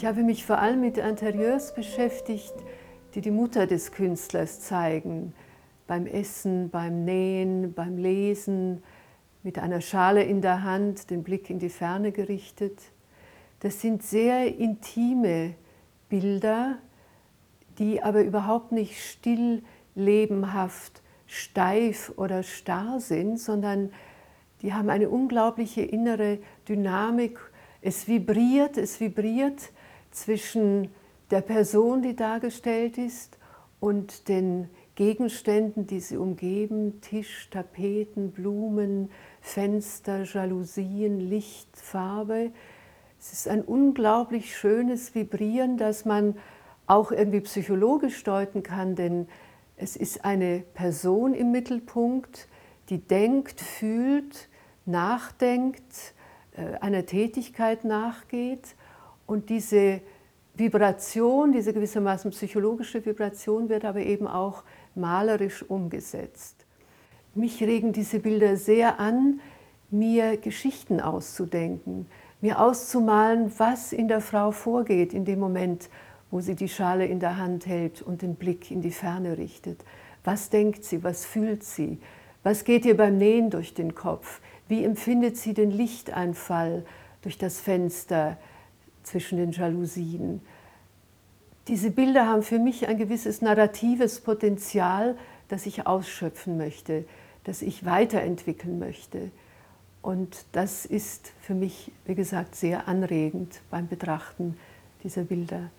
Ich habe mich vor allem mit Interieurs beschäftigt, die die Mutter des Künstlers zeigen. Beim Essen, beim Nähen, beim Lesen, mit einer Schale in der Hand, den Blick in die Ferne gerichtet. Das sind sehr intime Bilder, die aber überhaupt nicht still, lebenhaft, steif oder starr sind, sondern die haben eine unglaubliche innere Dynamik. Es vibriert, es vibriert zwischen der Person, die dargestellt ist, und den Gegenständen, die sie umgeben, Tisch, Tapeten, Blumen, Fenster, Jalousien, Licht, Farbe. Es ist ein unglaublich schönes Vibrieren, das man auch irgendwie psychologisch deuten kann, denn es ist eine Person im Mittelpunkt, die denkt, fühlt, nachdenkt, äh, einer Tätigkeit nachgeht und diese Vibration, diese gewissermaßen psychologische Vibration wird aber eben auch malerisch umgesetzt. Mich regen diese Bilder sehr an, mir Geschichten auszudenken, mir auszumalen, was in der Frau vorgeht in dem Moment, wo sie die Schale in der Hand hält und den Blick in die Ferne richtet. Was denkt sie, was fühlt sie, was geht ihr beim Nähen durch den Kopf, wie empfindet sie den Lichteinfall durch das Fenster zwischen den Jalousien. Diese Bilder haben für mich ein gewisses narratives Potenzial, das ich ausschöpfen möchte, das ich weiterentwickeln möchte. Und das ist für mich, wie gesagt, sehr anregend beim Betrachten dieser Bilder.